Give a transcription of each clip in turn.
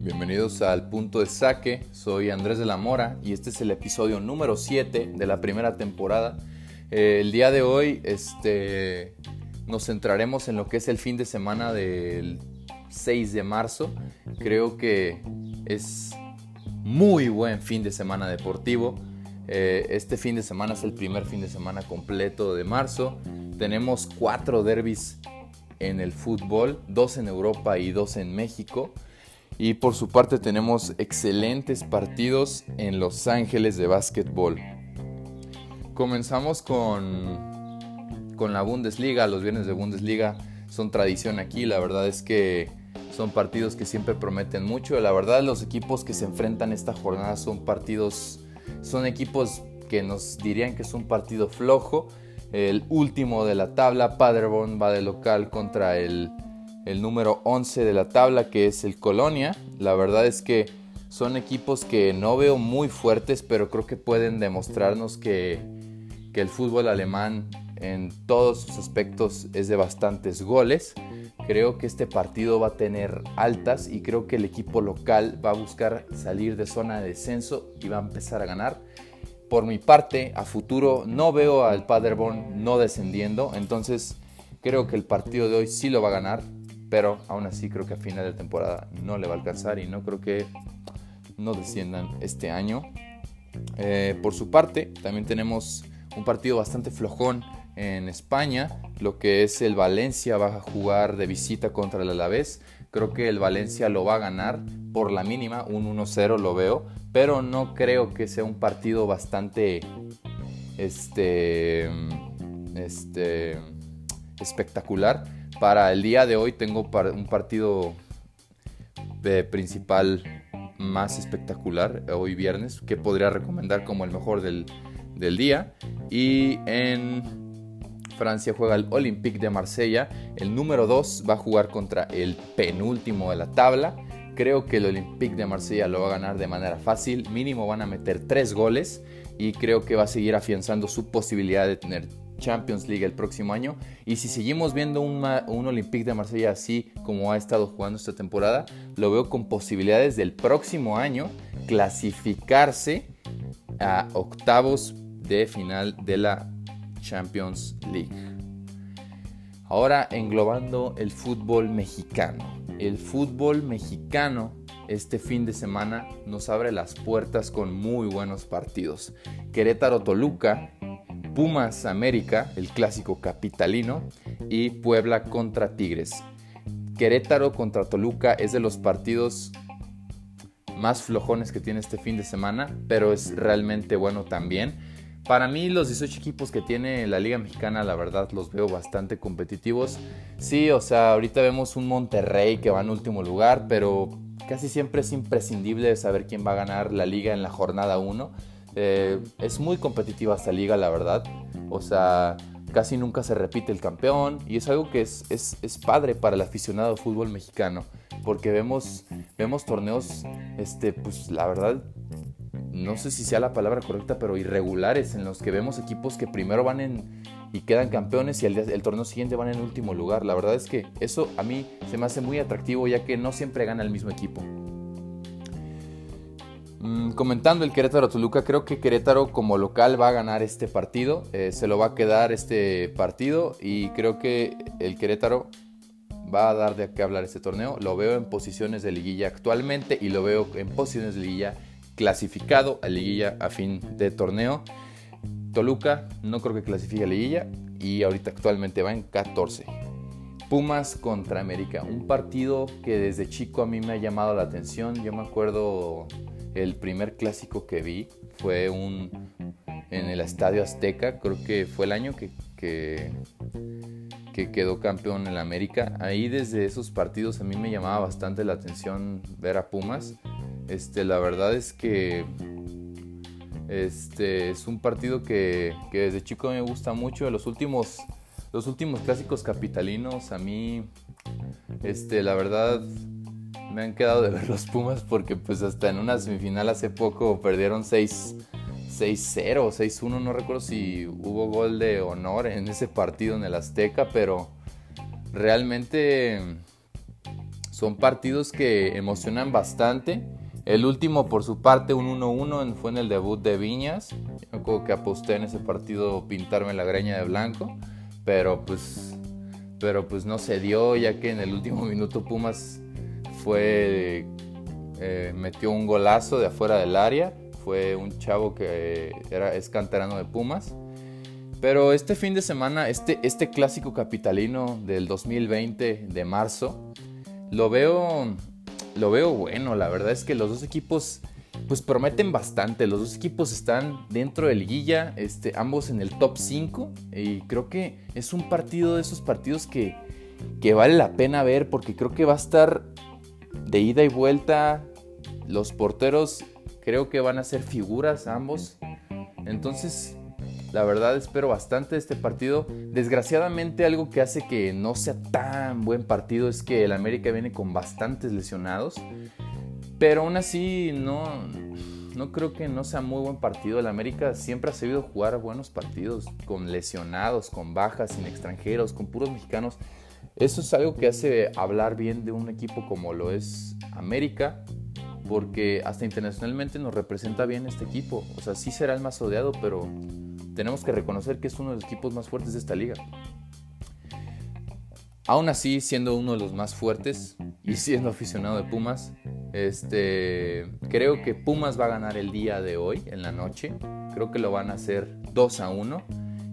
Bienvenidos al punto de saque, soy Andrés de la Mora y este es el episodio número 7 de la primera temporada. Eh, el día de hoy este, nos centraremos en lo que es el fin de semana del 6 de marzo. Creo que es muy buen fin de semana deportivo. Eh, este fin de semana es el primer fin de semana completo de marzo. Tenemos cuatro derbis en el fútbol, dos en Europa y dos en México. Y por su parte tenemos excelentes partidos en Los Ángeles de básquetbol. Comenzamos con, con la Bundesliga. Los viernes de Bundesliga son tradición aquí. La verdad es que son partidos que siempre prometen mucho. La verdad los equipos que se enfrentan esta jornada son partidos, son equipos que nos dirían que es un partido flojo. El último de la tabla, Paderborn va de local contra el, el número 11 de la tabla que es el Colonia. La verdad es que son equipos que no veo muy fuertes, pero creo que pueden demostrarnos que, que el fútbol alemán en todos sus aspectos es de bastantes goles. Creo que este partido va a tener altas y creo que el equipo local va a buscar salir de zona de descenso y va a empezar a ganar. Por mi parte, a futuro no veo al Paderborn no descendiendo, entonces creo que el partido de hoy sí lo va a ganar, pero aún así creo que a final de temporada no le va a alcanzar y no creo que no desciendan este año. Eh, por su parte, también tenemos un partido bastante flojón en España, lo que es el Valencia va a jugar de visita contra el Alavés. Creo que el Valencia lo va a ganar por la mínima, un 1-0 lo veo, pero no creo que sea un partido bastante este este espectacular. Para el día de hoy tengo un partido principal más espectacular hoy viernes que podría recomendar como el mejor del, del día. Y en Francia juega el Olympique de Marsella. El número 2 va a jugar contra el penúltimo de la tabla. Creo que el Olympique de Marsella lo va a ganar de manera fácil. Mínimo van a meter 3 goles. Y creo que va a seguir afianzando su posibilidad de tener Champions League el próximo año. Y si seguimos viendo un, Olympique de Marsella así como ha estado jugando esta temporada, lo veo con posibilidades del próximo año clasificarse a octavos de final de la Champions League. Ahora englobando el fútbol mexicano. El fútbol mexicano este fin de semana nos abre las puertas con muy buenos partidos. Querétaro Toluca, Pumas América, el clásico capitalino, y Puebla contra Tigres. Querétaro contra Toluca es de los partidos más flojones que tiene este fin de semana, pero es realmente bueno también. Para mí los 18 equipos que tiene la Liga Mexicana, la verdad los veo bastante competitivos. Sí, o sea, ahorita vemos un Monterrey que va en último lugar, pero casi siempre es imprescindible saber quién va a ganar la liga en la jornada 1. Eh, es muy competitiva esta liga, la verdad. O sea, casi nunca se repite el campeón y es algo que es, es, es padre para el aficionado de fútbol mexicano, porque vemos, vemos torneos, este, pues la verdad, no sé si sea la palabra correcta, pero irregulares, en los que vemos equipos que primero van en y quedan campeones y el, el, torneo siguiente van en último lugar. La verdad es que eso a mí se me hace muy atractivo ya que no siempre gana el mismo equipo. Mm, comentando el Querétaro Toluca, creo que Querétaro como local va a ganar este partido, eh, se lo va a quedar este partido y creo que el Querétaro va a dar de qué hablar este torneo. Lo veo en posiciones de liguilla actualmente y lo veo en posiciones de liguilla clasificado a liguilla a fin de torneo. Toluca no creo que clasifique a liguilla y ahorita actualmente va en 14. Pumas contra América, un partido que desde chico a mí me ha llamado la atención. Yo me acuerdo el primer clásico que vi fue un en el Estadio Azteca, creo que fue el año que, que, que quedó campeón en América. Ahí desde esos partidos a mí me llamaba bastante la atención ver a Pumas. Este, la verdad es que este, es un partido que, que desde chico me gusta mucho. Los últimos, los últimos clásicos capitalinos a mí, este, la verdad, me han quedado de ver los Pumas porque pues hasta en una semifinal hace poco perdieron 6 6-0 o 6-1, no recuerdo si hubo gol de honor en ese partido en el Azteca, pero realmente son partidos que emocionan bastante. El último, por su parte, un 1-1 fue en el debut de Viñas. Yo creo que aposté en ese partido pintarme la greña de blanco, pero pues, pero pues no se dio, ya que en el último minuto Pumas fue eh, metió un golazo de afuera del área. Fue un chavo que era, es canterano de Pumas. Pero este fin de semana, este, este clásico capitalino del 2020 de marzo, lo veo, lo veo bueno. La verdad es que los dos equipos pues prometen bastante. Los dos equipos están dentro del liguilla, este, ambos en el top 5. Y creo que es un partido de esos partidos que, que vale la pena ver porque creo que va a estar de ida y vuelta. Los porteros creo que van a ser figuras ambos. Entonces, la verdad espero bastante este partido. Desgraciadamente algo que hace que no sea tan buen partido es que el América viene con bastantes lesionados. Pero aún así no, no creo que no sea muy buen partido. El América siempre ha sabido jugar buenos partidos con lesionados, con bajas, sin extranjeros, con puros mexicanos. Eso es algo que hace hablar bien de un equipo como lo es América, porque hasta internacionalmente nos representa bien este equipo. O sea, sí será el más odiado, pero tenemos que reconocer que es uno de los equipos más fuertes de esta liga. Aún así, siendo uno de los más fuertes y siendo aficionado de Pumas, este, creo que Pumas va a ganar el día de hoy, en la noche. Creo que lo van a hacer 2 a 1.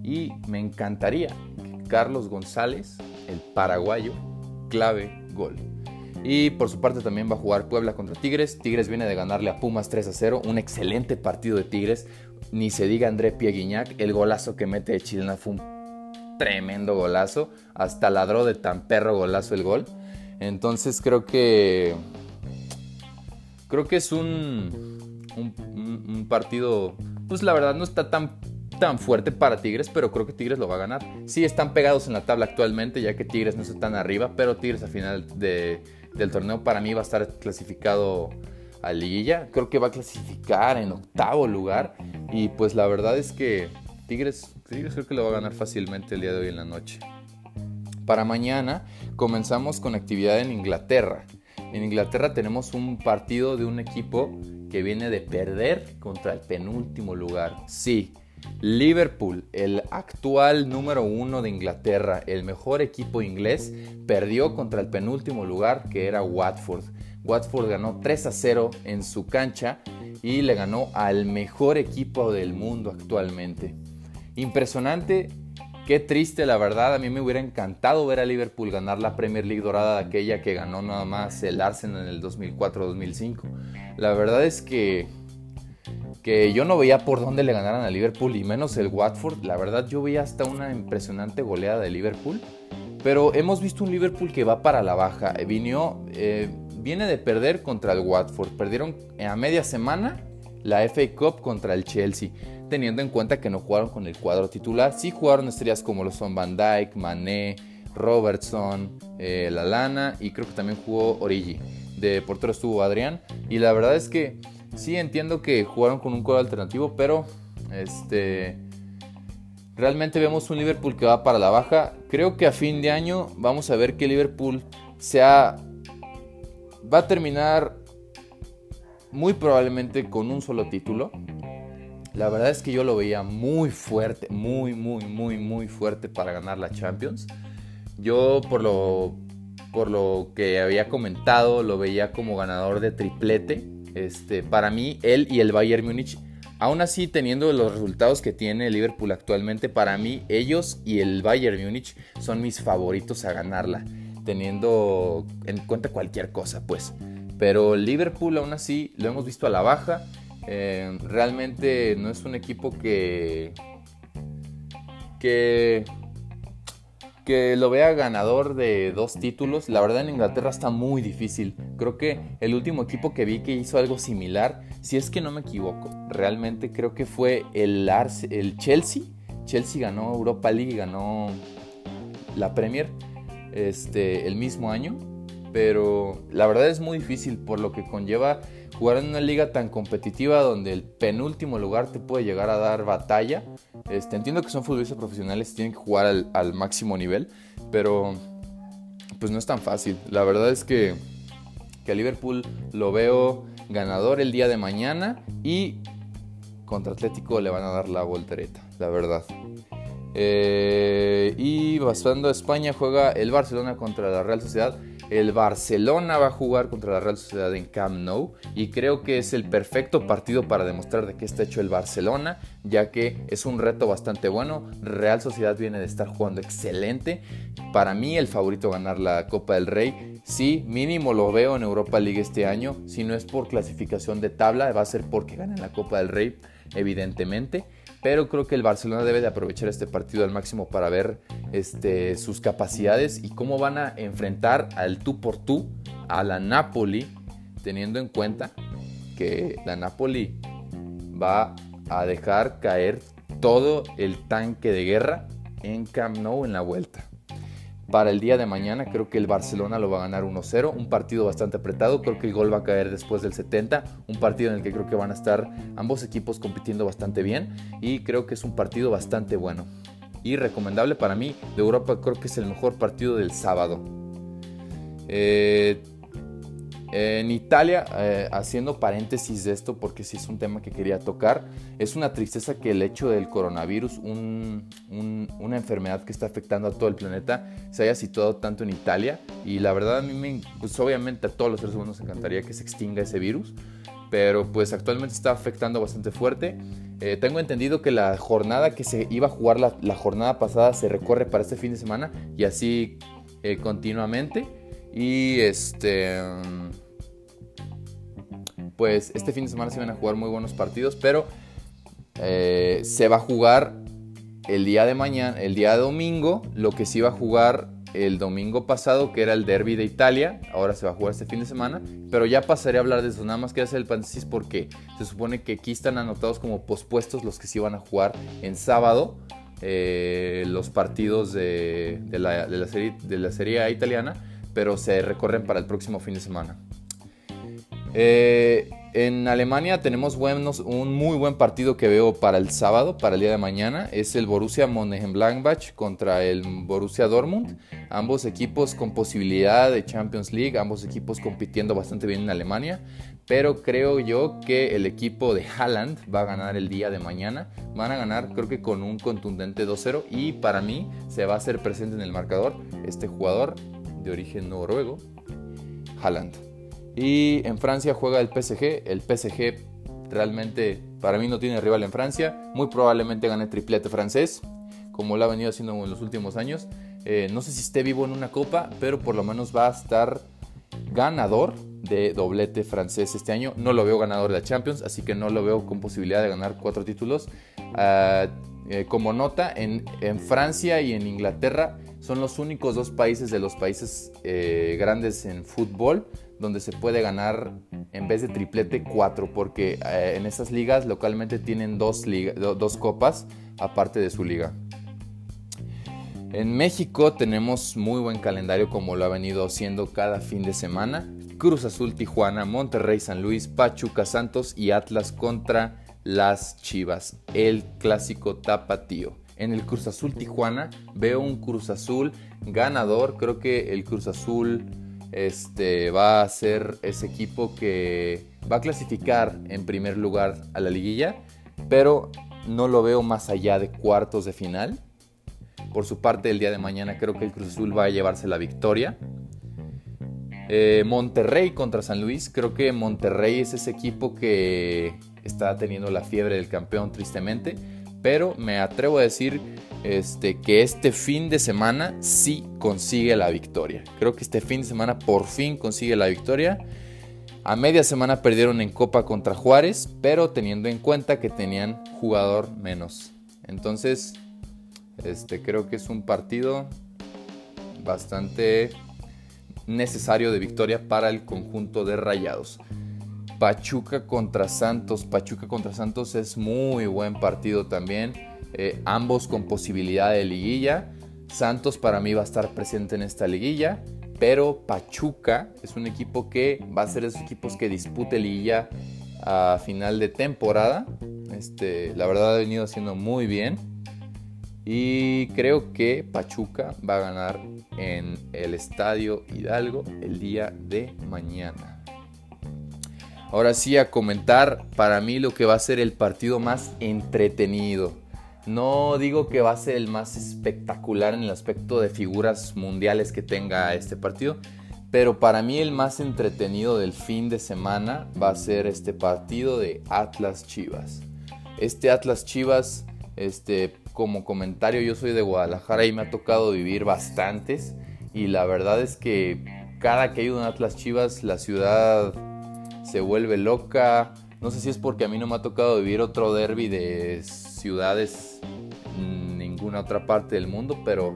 Y me encantaría que Carlos González el paraguayo, clave gol. Y por su parte también va a jugar Puebla contra Tigres. Tigres viene de ganarle a Pumas 3 a 0. Un excelente partido de Tigres. Ni se diga André Pieguiñac. El golazo que mete de Chilena fue un tremendo golazo. Hasta ladró de tan perro golazo el gol. Entonces creo que. Creo que es un, un, partido. Pues la verdad no está tan tan fuerte para Tigres, pero creo que Tigres lo va a ganar. Sí, están pegados en la tabla actualmente, ya que Tigres no está tan arriba, pero Tigres al final del torneo para mí va a estar clasificado a liguilla. Creo que va a clasificar en octavo lugar. Y pues la verdad es que Tigres, Tigres creo que lo va a ganar fácilmente el día de hoy en la noche. Para mañana comenzamos con actividad en Inglaterra. En Inglaterra tenemos un partido de un equipo que viene de perder contra el penúltimo lugar. Sí, Liverpool, el actual número uno de Inglaterra, el mejor equipo inglés, perdió contra el penúltimo lugar que era Watford. Watford ganó 3 a 0 en su cancha y le ganó al mejor equipo del mundo actualmente. Impresionante, qué triste la verdad, a mí me hubiera encantado ver a Liverpool ganar la Premier League dorada de aquella que ganó nada más el Arsenal en el 2004-2005. La verdad es que que yo no veía por dónde le ganaran a Liverpool y menos el Watford. La verdad yo veía hasta una impresionante goleada de Liverpool. Pero hemos visto un Liverpool que va para la baja. Vino, eh, viene de perder contra el Watford. Perdieron a media semana la FA Cup contra el Chelsea. Teniendo en cuenta que no jugaron con el cuadro titular. Sí jugaron estrellas como lo son Van Dyke, Mané, Robertson, eh, Lalana y creo que también jugó Origi. De portero estuvo Adrián. Y la verdad es que Sí, entiendo que jugaron con un cuadro alternativo, pero este realmente vemos un Liverpool que va para la baja. Creo que a fin de año vamos a ver que Liverpool sea va a terminar muy probablemente con un solo título. La verdad es que yo lo veía muy fuerte, muy, muy, muy, muy fuerte para ganar la Champions. Yo por lo, por lo que había comentado, lo veía como ganador de triplete. Este, para mí, él y el Bayern Múnich, aún así teniendo los resultados que tiene Liverpool actualmente, para mí ellos y el Bayern Múnich son mis favoritos a ganarla, teniendo en cuenta cualquier cosa, pues. Pero Liverpool aún así lo hemos visto a la baja. Eh, realmente no es un equipo que que que lo vea ganador de dos títulos, la verdad en Inglaterra está muy difícil. Creo que el último equipo que vi que hizo algo similar, si es que no me equivoco, realmente creo que fue el, el Chelsea. Chelsea ganó Europa League ganó la Premier este, el mismo año. Pero la verdad es muy difícil por lo que conlleva jugar en una liga tan competitiva donde el penúltimo lugar te puede llegar a dar batalla. Este, entiendo que son futbolistas profesionales tienen que jugar al, máximo nivel, pero pues no es tan fácil. La verdad es que, que a Liverpool lo veo ganador el día de mañana y contra Atlético le van a dar la voltereta, la verdad. Eh, y pasando a España juega el Barcelona contra la Real Sociedad. El Barcelona va a jugar contra la Real Sociedad en Camp Nou y creo que es el perfecto partido para demostrar de qué está hecho el Barcelona, ya que es un reto bastante bueno. Real Sociedad viene de estar jugando excelente. Para mí el favorito ganar la Copa del Rey. Sí, mínimo lo veo en Europa League este año. Si no es por clasificación de tabla, va a ser porque ganen la Copa del Rey, evidentemente pero creo que el Barcelona debe de aprovechar este partido al máximo para ver este, sus capacidades y cómo van a enfrentar al tú por tú a la Napoli, teniendo en cuenta que la Napoli va a dejar caer todo el tanque de guerra en Camp Nou en la vuelta para el día de mañana. Creo que el Barcelona lo va a ganar 1-0, un partido bastante apretado, creo que el gol va a caer después del 70, un partido en el que creo que van a estar ambos equipos compitiendo bastante bien y creo que es un partido bastante bueno. Y recomendable para mí, de Europa creo que es el mejor partido del sábado. Eh, en Italia, eh, haciendo paréntesis de esto, porque sí es un tema que quería tocar, es una tristeza que el hecho del coronavirus, una enfermedad que está afectando a todo el planeta, se haya situado tanto en Italia. Y la verdad a mí, me, pues obviamente a todos los seres humanos nos encantaría que se extinga ese virus, pero pues actualmente está afectando bastante fuerte. Eh, tengo entendido que la jornada que se iba a jugar la, jornada pasada se recorre para este fin de semana y así eh, continuamente. Y este pues este fin de semana se van a jugar muy buenos partidos, pero eh, se va a jugar el día de mañana, el día de domingo, lo que se iba a jugar el domingo pasado, que era el derby de Italia, ahora se va a jugar este fin de semana, pero ya pasaré a hablar de eso, nada más que hacer el paréntesis porque se supone que aquí están anotados como pospuestos los que se iban a jugar en sábado, eh, los partidos de, la, de, la serie, de la serie italiana, pero se recorren para el próximo fin de semana. Eh, en Alemania tenemos buenos, un muy buen partido que veo para el sábado, para el día de mañana. Es el Borussia Mönchengladbach contra el Borussia Dortmund. Ambos equipos con posibilidad de Champions League, ambos equipos compitiendo bastante bien en Alemania. Pero creo yo que el equipo de Haaland va a ganar el día de mañana. Van a ganar creo que con un contundente 2-0 y para mí se va a hacer presente en el marcador este jugador de origen noruego, Haaland. Y en Francia juega el PSG. El PSG realmente para mí no tiene rival en Francia. Muy probablemente gane triplete francés, como lo ha venido haciendo en los últimos años. Eh, no sé si esté vivo en una copa, pero por lo menos va a estar ganador de doblete francés este año. No lo veo ganador de la Champions, así que no lo veo con posibilidad de ganar cuatro títulos. Ah, eh, como nota, en, en, Francia y en Inglaterra son los únicos dos países de los países eh, grandes en fútbol donde se puede ganar en vez de triplete cuatro, porque eh, en esas ligas localmente tienen dos, dos copas aparte de su liga. En México tenemos muy buen calendario como lo ha venido haciendo cada fin de semana. Cruz Azul Tijuana, Monterrey San Luis, Pachuca Santos y Atlas contra las Chivas, el clásico tapatío. En el Cruz Azul Tijuana veo un Cruz Azul ganador, creo que el Cruz Azul este, va a ser ese equipo que va a clasificar en primer lugar a la liguilla, pero no lo veo más allá de cuartos de final. Por su parte, el día de mañana creo que el Cruz Azul va a llevarse la victoria. Eh, Monterrey contra San Luis, creo que Monterrey es ese equipo que está teniendo la fiebre del campeón tristemente, pero me atrevo a decir este, que este fin de semana sí consigue la victoria. Creo que este fin de semana por fin consigue la victoria. A media semana perdieron en Copa contra Juárez, pero teniendo en cuenta que tenían jugador menos. Entonces, este, creo que es un partido bastante necesario de victoria para el conjunto de Rayados. Pachuca contra Santos. Pachuca contra Santos es muy buen partido también. Eh, ambos con posibilidad de liguilla. Santos para mí va a estar presente en esta liguilla, pero Pachuca es un equipo que va a ser esos equipos que dispute liguilla a final de temporada. Este, la verdad ha venido haciendo muy bien. Y creo que Pachuca va a ganar en el Estadio Hidalgo el día de mañana. Ahora sí a comentar para mí lo que va a ser el partido más entretenido. No digo que va a ser el más espectacular en el aspecto de figuras mundiales que tenga este partido, pero para mí el más entretenido del fin de semana va a ser este partido de Atlas Chivas. Este Atlas Chivas, este, como comentario, yo soy de Guadalajara y me ha tocado vivir bastantes. Y la verdad es que cada que hay un Atlas Chivas, la ciudad se vuelve loca. No sé si es porque a mí no me ha tocado vivir otro derby de ciudades en ninguna otra parte del mundo, pero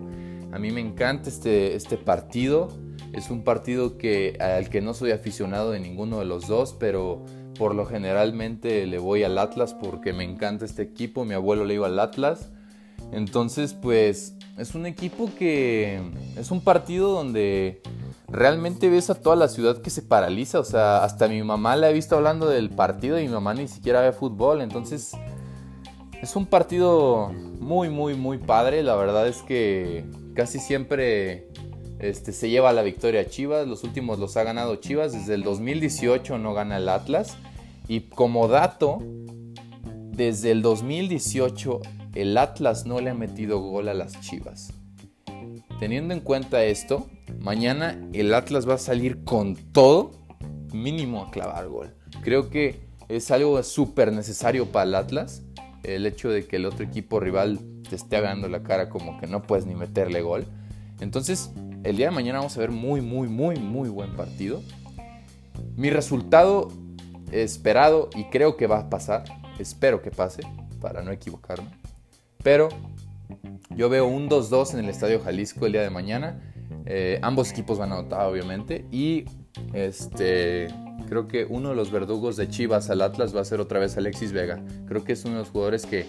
a mí me encanta este, este partido es un partido que, al que no soy aficionado de ninguno de los dos, pero por lo generalmente le voy al Atlas porque me encanta este equipo. Mi abuelo le iba al Atlas. Entonces, pues es un equipo que es un partido donde realmente ves a toda la ciudad que se paraliza. O sea, hasta mi mamá la he visto hablando del partido y mi mamá ni siquiera ve fútbol. Entonces, es un partido muy, muy, muy padre. La verdad es que casi siempre este, se lleva la victoria Chivas, los últimos los ha ganado Chivas, desde el 2018 no gana el Atlas. Y como dato, desde el 2018 el Atlas no le ha metido gol a las Chivas. Teniendo en cuenta esto, mañana el Atlas va a salir con todo, mínimo a clavar gol. Creo que es algo súper necesario para el Atlas, el hecho de que el otro equipo rival te esté agarrando la cara como que no puedes ni meterle gol. Entonces, el día de mañana vamos a ver muy, muy, muy, muy buen partido. Mi resultado esperado y creo que va a pasar, espero que pase, para no equivocarme. Pero yo veo un 2-2 en el Estadio Jalisco el día de mañana. Eh, ambos equipos van a anotar, obviamente. Y este, creo que uno de los verdugos de Chivas al Atlas va a ser otra vez Alexis Vega. Creo que es uno de los jugadores que,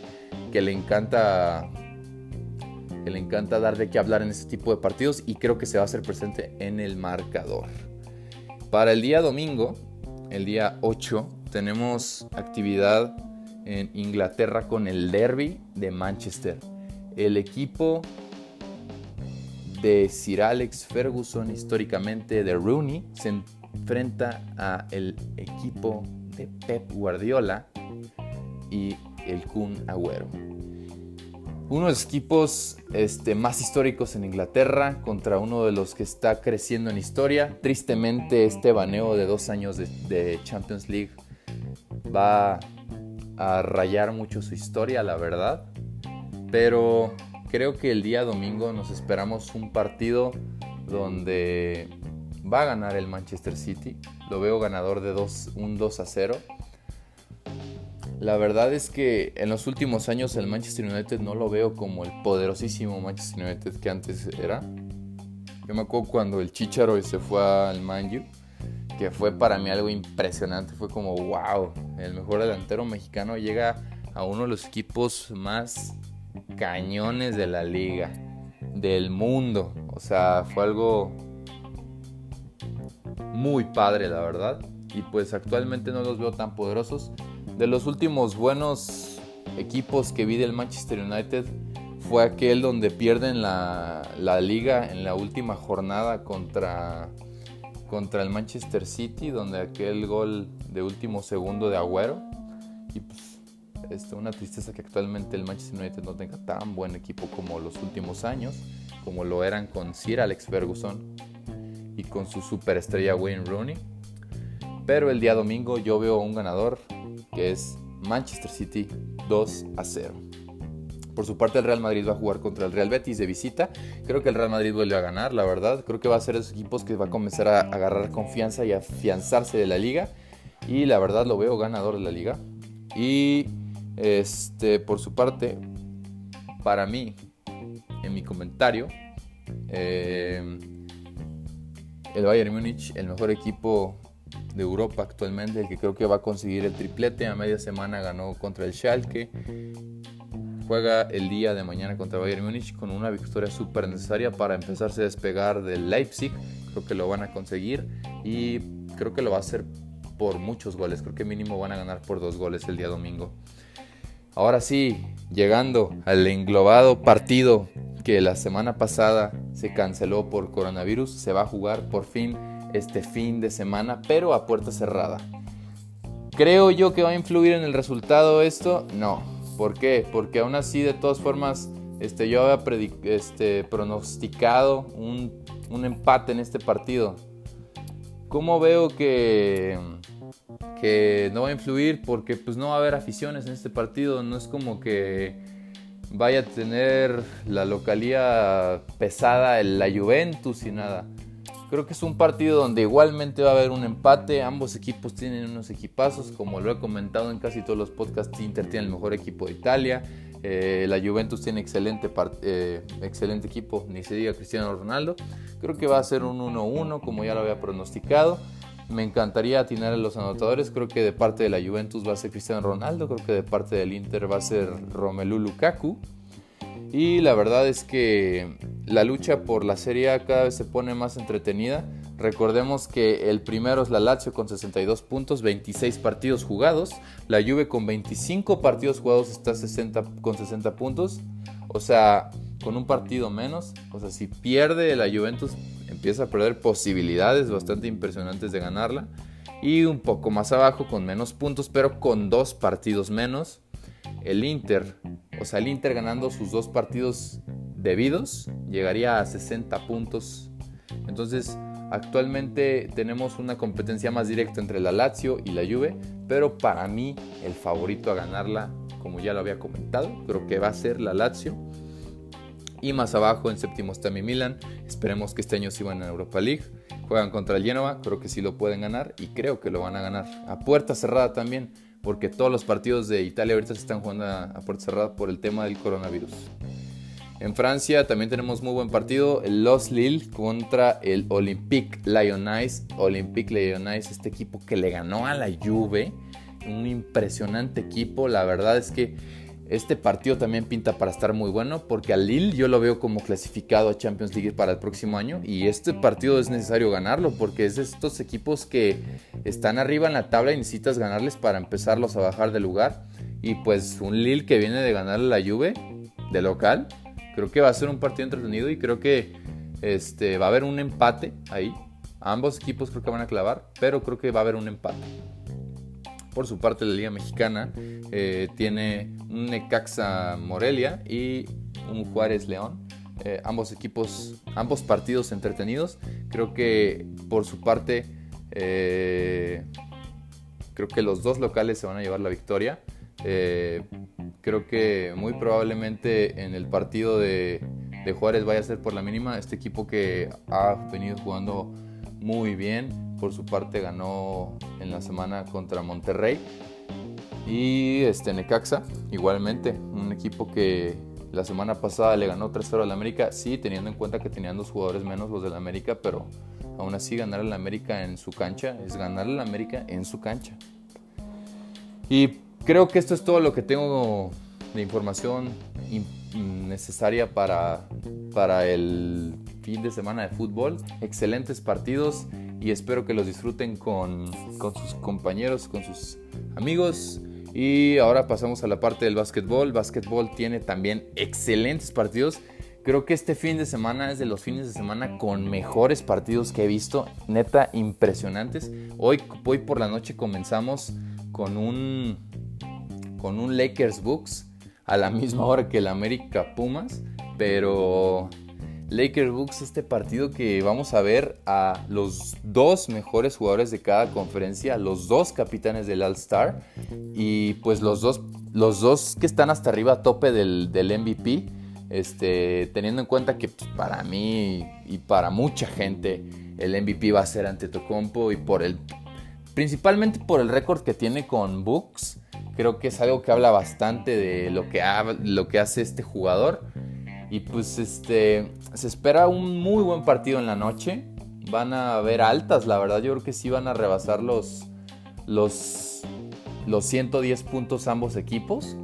que le encanta que le encanta dar de qué hablar en este tipo de partidos y creo que se va a hacer presente en el marcador. Para el día domingo, el día 8, tenemos actividad en Inglaterra con el Derby de Manchester. El equipo de Sir Alex Ferguson, históricamente de Rooney, se enfrenta a el equipo de Pep Guardiola y el Kun Agüero uno de los equipos este, más históricos en Inglaterra contra uno de los que está creciendo en historia. Tristemente este baneo de dos años de, Champions League va a rayar mucho su historia, la verdad. Pero creo que el día domingo nos esperamos un partido donde va a ganar el Manchester City. Lo veo ganador de un 2 a 0 la verdad es que en los últimos años el Manchester United no lo veo como el poderosísimo Manchester United que antes era. Yo me acuerdo cuando el Chicharo se fue al Manju, que fue para mí algo impresionante. Fue como, wow, el mejor delantero mexicano llega a uno de los equipos más cañones de la liga, del mundo. O sea, fue algo muy padre, la verdad. Y pues actualmente no los veo tan poderosos. De los últimos buenos equipos que vi del Manchester United fue aquel donde pierden la, liga en la última jornada contra, contra el Manchester City, donde aquel gol de último segundo de Agüero. Y pues, es una tristeza que actualmente el Manchester United no tenga tan buen equipo como los últimos años, como lo eran con Sir Alex Ferguson y con su superestrella Wayne Rooney. Pero el día domingo yo veo un ganador que es Manchester City 2 a 0. Por su parte, el Real Madrid va a jugar contra el Real Betis de visita. Creo que el Real Madrid vuelve a ganar, la verdad. Creo que va a ser esos equipos que va a comenzar a agarrar confianza y afianzarse de la liga. Y la verdad lo veo ganador de la liga. Y este, por su parte, para mí, en mi comentario, eh, el Bayern Múnich, el mejor equipo de Europa actualmente, el que creo que va a conseguir el triplete. A media semana ganó contra el Schalke. Juega el día de mañana contra Bayern Múnich con una victoria súper necesaria para empezarse a despegar del Leipzig. Creo que lo van a conseguir y creo que lo va a hacer por muchos goles. Creo que mínimo van a ganar por dos goles el día domingo. Ahora sí, llegando al englobado partido que la semana pasada se canceló por coronavirus, se va a jugar por fin este fin de semana, pero a puerta cerrada. ¿Creo yo que va a influir en el resultado esto? No. ¿Por qué? Porque aún así, de todas formas, este, yo había este, pronosticado un, un empate en este partido. ¿Cómo veo que, que no va a influir? Porque pues no va a haber aficiones en este partido. No es como que vaya a tener la localía pesada la Juventus y nada. Creo que es un partido donde igualmente va a haber un empate. Ambos equipos tienen unos equipazos. Como lo he comentado en casi todos los podcasts, Inter tiene el mejor equipo de Italia. Eh, la Juventus tiene excelente, eh, excelente equipo, ni se diga Cristiano Ronaldo. Creo que va a ser un 1-1, como ya lo había pronosticado. Me encantaría atinar a los anotadores. Creo que de parte de la Juventus va a ser Cristiano Ronaldo. Creo que de parte del Inter va a ser Romelu Lukaku. Y la verdad es que la lucha por la Serie A cada vez se pone más entretenida. Recordemos que el primero es la Lazio con 62 puntos, 26 partidos jugados. La Juve con 25 partidos jugados está 60, con 60 puntos. O sea, con un partido menos. O sea, si pierde la Juventus, empieza a perder posibilidades bastante impresionantes de ganarla. Y un poco más abajo, con menos puntos, pero con dos partidos menos. El Inter o sea, el Inter ganando sus dos partidos debidos llegaría a 60 puntos. Entonces, actualmente tenemos una competencia más directa entre la Lazio y la Juve, pero para mí el favorito a ganarla, como ya lo había comentado, creo que va a ser la Lazio. Y más abajo en séptimo está mi Milan. Esperemos que este año sí van a Europa League. Juegan contra el Genoa, creo que sí lo pueden ganar y creo que lo van a ganar. A puerta cerrada también porque todos los partidos de Italia ahorita se están jugando a, puerta cerrada por el tema del coronavirus. En Francia también tenemos muy buen partido, el Los Lille contra el Olympique Lyonnais. Olympique Lyonnais, este equipo que le ganó a la Juve, un impresionante equipo, la verdad es que este partido también pinta para estar muy bueno porque al Lille yo lo veo como clasificado a Champions League para el próximo año y este partido es necesario ganarlo porque es de estos equipos que están arriba en la tabla y necesitas ganarles para empezarlos a bajar de lugar. Y pues un Lille que viene de ganarle la Juve de local creo que va a ser un partido entretenido y creo que este, va a haber un empate ahí. Ambos equipos creo que van a clavar pero creo que va a haber un empate por su parte, la Liga Mexicana eh, tiene un Necaxa Morelia y un Juárez León. Eh, ambos equipos, ambos partidos entretenidos. Creo que por su parte, eh, creo que los dos locales se van a llevar la victoria. creo que muy probablemente en el partido de, de Juárez vaya a ser por la mínima. Este equipo que ha venido jugando muy bien, por su parte ganó en la semana contra Monterrey. Y este Necaxa, igualmente, un equipo que la semana pasada le ganó 3-0 al América, sí, teniendo en cuenta que tenían dos jugadores menos los del América, pero aún así ganar al América en su cancha es ganar al América en su cancha. Y creo que esto es todo lo que tengo de información necesaria para, para el fin de semana de fútbol. Excelentes partidos y espero que los disfruten con, sus compañeros, con sus amigos. Y ahora pasamos a la parte del básquetbol. Básquetbol tiene también excelentes partidos. Creo que este fin de semana es de los fines de semana con mejores partidos que he visto. Neta, impresionantes. Hoy, hoy por la noche comenzamos con un, con un Lakers Books a la misma hora que el América Pumas. Pero Lakers Bucks, este partido que vamos a ver a los dos mejores jugadores de cada conferencia, los dos capitanes del All-Star y pues los dos, los dos que están hasta arriba a tope del, MVP. Este, teniendo en cuenta que pues, para mí y para mucha gente el MVP va a ser ante Tocompo y por el principalmente por el récord que tiene con Bucks. Creo que es algo que habla bastante de lo que, lo que hace este jugador. Y pues este se espera un muy buen partido en la noche. Van a haber altas, la verdad. Yo creo que sí van a rebasar los, los, los 110 puntos ambos equipos.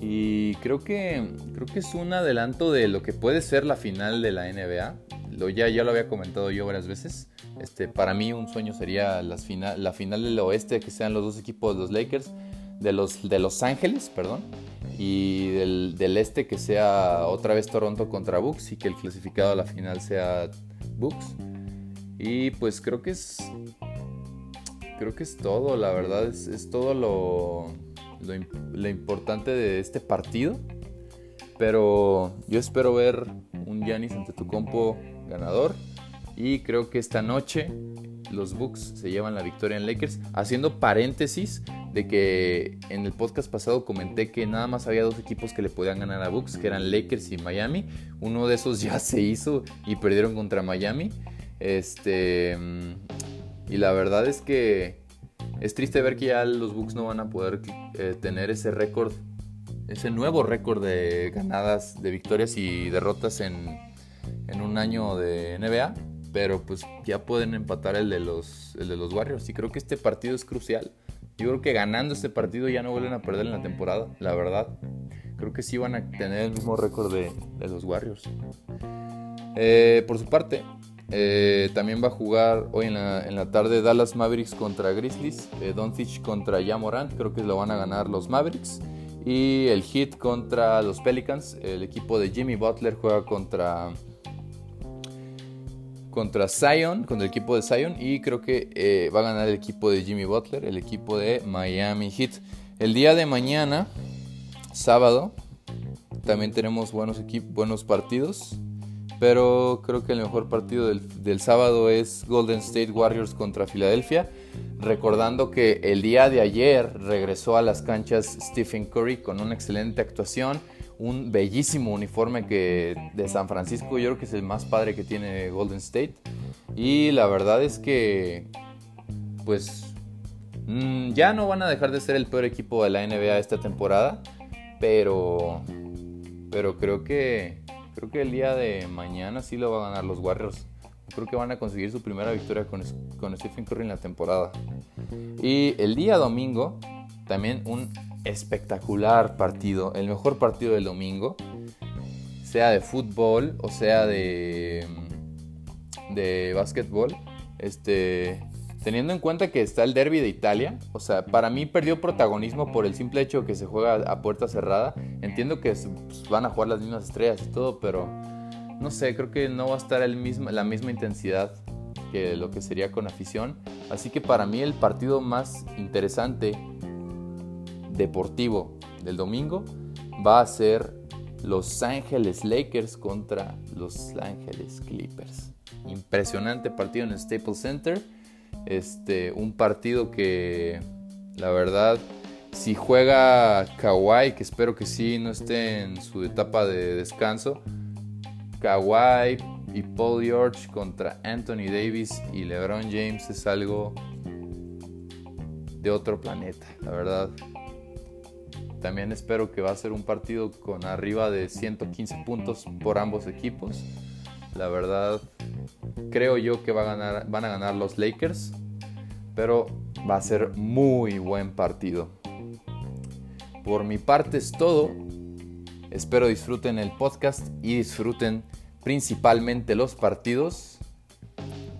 Y creo que, creo que es un adelanto de lo que puede ser la final de la NBA. Lo, ya, ya lo había comentado yo varias veces. Este, para mí un sueño sería las final, la final del oeste, que sean los dos equipos los Lakers. de los, de los Ángeles, perdón, y del, este que sea otra vez Toronto contra Bucks y que el clasificado a la final sea Bucks. Y pues creo que es creo que es todo, la verdad es, es todo lo, lo, lo, importante de este partido. Pero yo espero ver un Giannis ante tu compo ganador y creo que esta noche los Bucks se llevan la victoria en Lakers. Haciendo paréntesis de que en el podcast pasado comenté que nada más había dos equipos que le podían ganar a Bucks, que eran Lakers y Miami. Uno de esos ya se hizo y perdieron contra Miami. Este y la verdad es que es triste ver que ya los Bucks no van a poder eh, tener ese récord, ese nuevo récord de ganadas, de victorias y derrotas en, en un año de NBA pero pues ya pueden empatar el de los el de los Warriors y creo que este partido es crucial. Yo creo que ganando este partido ya no vuelven a perder en la temporada, la verdad. Creo que sí van a tener el mismo récord de, los Warriors. Eh, por su parte, eh, también va a jugar hoy en la, tarde Dallas Mavericks contra Grizzlies, eh, Doncic contra Jamorant, creo que lo van a ganar los Mavericks. Y el Heat contra los Pelicans, el equipo de Jimmy Butler juega contra contra Zion, contra el equipo de Zion y creo que eh, va a ganar el equipo de Jimmy Butler, el equipo de Miami Heat. El día de mañana, sábado, también tenemos buenos, buenos partidos, pero creo que el mejor partido del, del sábado es Golden State Warriors contra Filadelfia. Recordando que el día de ayer regresó a las canchas Stephen Curry con una excelente actuación un bellísimo uniforme que de San Francisco, yo creo que es el más padre que tiene Golden State. Y la verdad es que, pues, mm, ya no van a dejar de ser el peor equipo de la NBA esta temporada, pero, pero creo que, creo que el día de mañana sí lo van a ganar los Warriors. Creo que van a conseguir su primera victoria con, con Stephen Curry en la temporada. Y el día domingo, también un espectacular partido, el mejor partido del domingo, sea de fútbol o sea de, de básquetbol. Este, teniendo en cuenta que está el derby de Italia, o sea, para mí perdió protagonismo por el simple hecho que se juega a puerta cerrada. Entiendo que pues, van a jugar las mismas estrellas y todo, pero no sé, creo que no va a estar el mismo, la misma intensidad que lo que sería con afición. Así que para mí el partido más interesante deportivo del domingo va a ser Los Ángeles Lakers contra Los Ángeles Clippers. Impresionante partido en el Staples Center. Este, un partido que la verdad, si juega Kawhi, que espero que sí, no esté en su etapa de descanso. Kawhi y Paul George contra Anthony Davis y LeBron James es algo de otro planeta, la verdad. También espero que va a ser un partido con arriba de 115 puntos por ambos equipos. La verdad, creo yo que va a ganar, van a ganar los Lakers, pero va a ser muy buen partido. Por mi parte es todo. Espero disfruten el podcast y disfruten principalmente los partidos.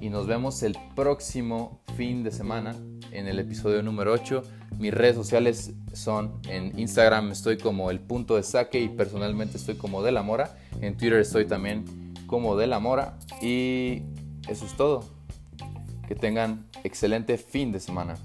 Y nos vemos el próximo fin de semana en el episodio número 8 mis redes sociales son en Instagram estoy como el punto de saque y personalmente estoy como de la mora. En Twitter estoy también como de la mora. Y eso es todo. Que tengan excelente fin de semana.